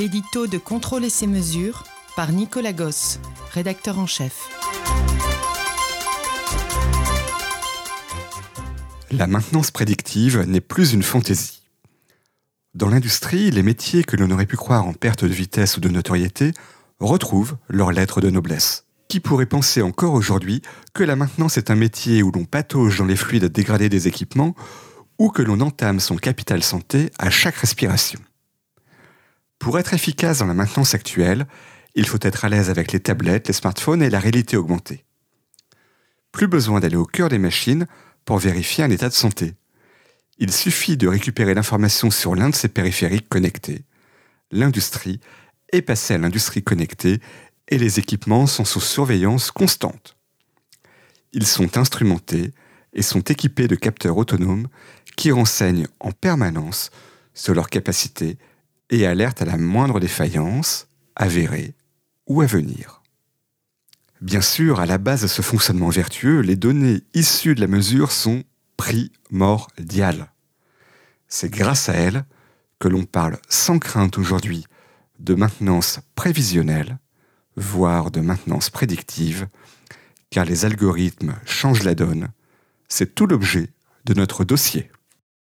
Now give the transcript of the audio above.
L'édito de Contrôle et ses mesures par Nicolas Goss, rédacteur en chef. La maintenance prédictive n'est plus une fantaisie. Dans l'industrie, les métiers que l'on aurait pu croire en perte de vitesse ou de notoriété retrouvent leur lettre de noblesse. Qui pourrait penser encore aujourd'hui que la maintenance est un métier où l'on patauge dans les fluides dégradés des équipements ou que l'on entame son capital santé à chaque respiration? Pour être efficace dans la maintenance actuelle, il faut être à l'aise avec les tablettes, les smartphones et la réalité augmentée. Plus besoin d'aller au cœur des machines pour vérifier un état de santé. Il suffit de récupérer l'information sur l'un de ces périphériques connectés. L'industrie est passée à l'industrie connectée et les équipements sont sous surveillance constante. Ils sont instrumentés et sont équipés de capteurs autonomes qui renseignent en permanence sur leur capacité et alertent à la moindre défaillance, avérée ou à venir. Bien sûr, à la base de ce fonctionnement vertueux, les données issues de la mesure sont primordiales. C'est grâce à elles que l'on parle sans crainte aujourd'hui de maintenance prévisionnelle voire de maintenance prédictive, car les algorithmes changent la donne. C'est tout l'objet de notre dossier.